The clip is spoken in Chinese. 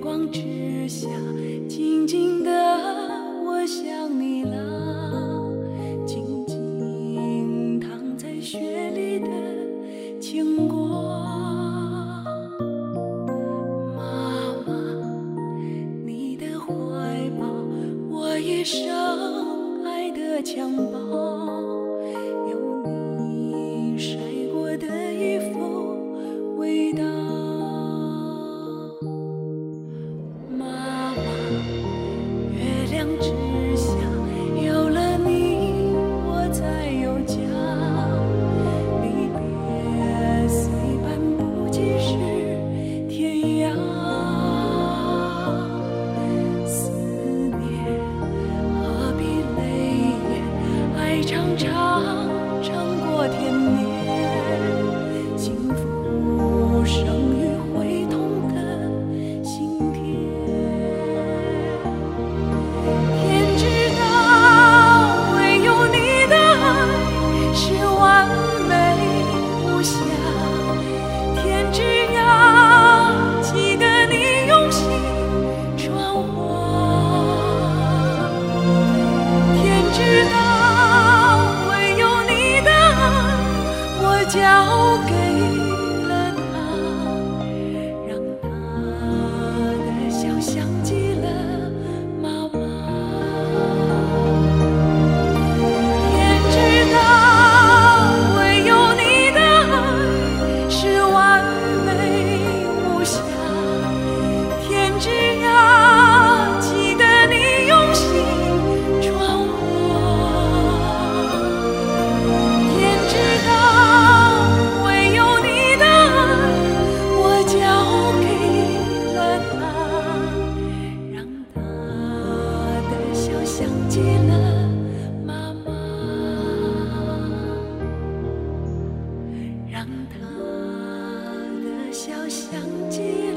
光之下，静静的，我想你了，静静躺在雪里的牵挂。妈妈，你的怀抱，我一生爱的襁褓。交给想起